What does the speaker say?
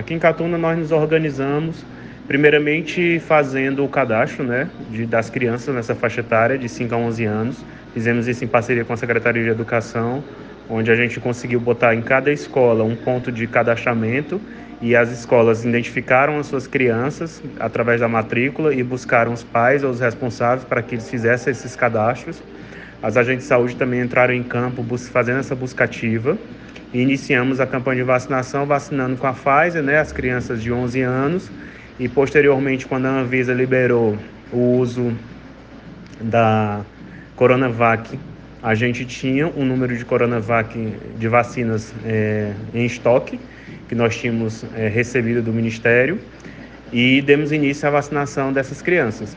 Aqui em Catuna nós nos organizamos, primeiramente fazendo o cadastro né, de, das crianças nessa faixa etária de 5 a 11 anos. Fizemos isso em parceria com a Secretaria de Educação, onde a gente conseguiu botar em cada escola um ponto de cadastramento e as escolas identificaram as suas crianças através da matrícula e buscaram os pais ou os responsáveis para que eles fizessem esses cadastros. As agentes de saúde também entraram em campo fazendo essa buscativa e iniciamos a campanha de vacinação vacinando com a Pfizer, né, as crianças de 11 anos. E posteriormente quando a Anvisa liberou o uso da Coronavac, a gente tinha um número de Coronavac de vacinas é, em estoque que nós tínhamos é, recebido do Ministério. E demos início à vacinação dessas crianças.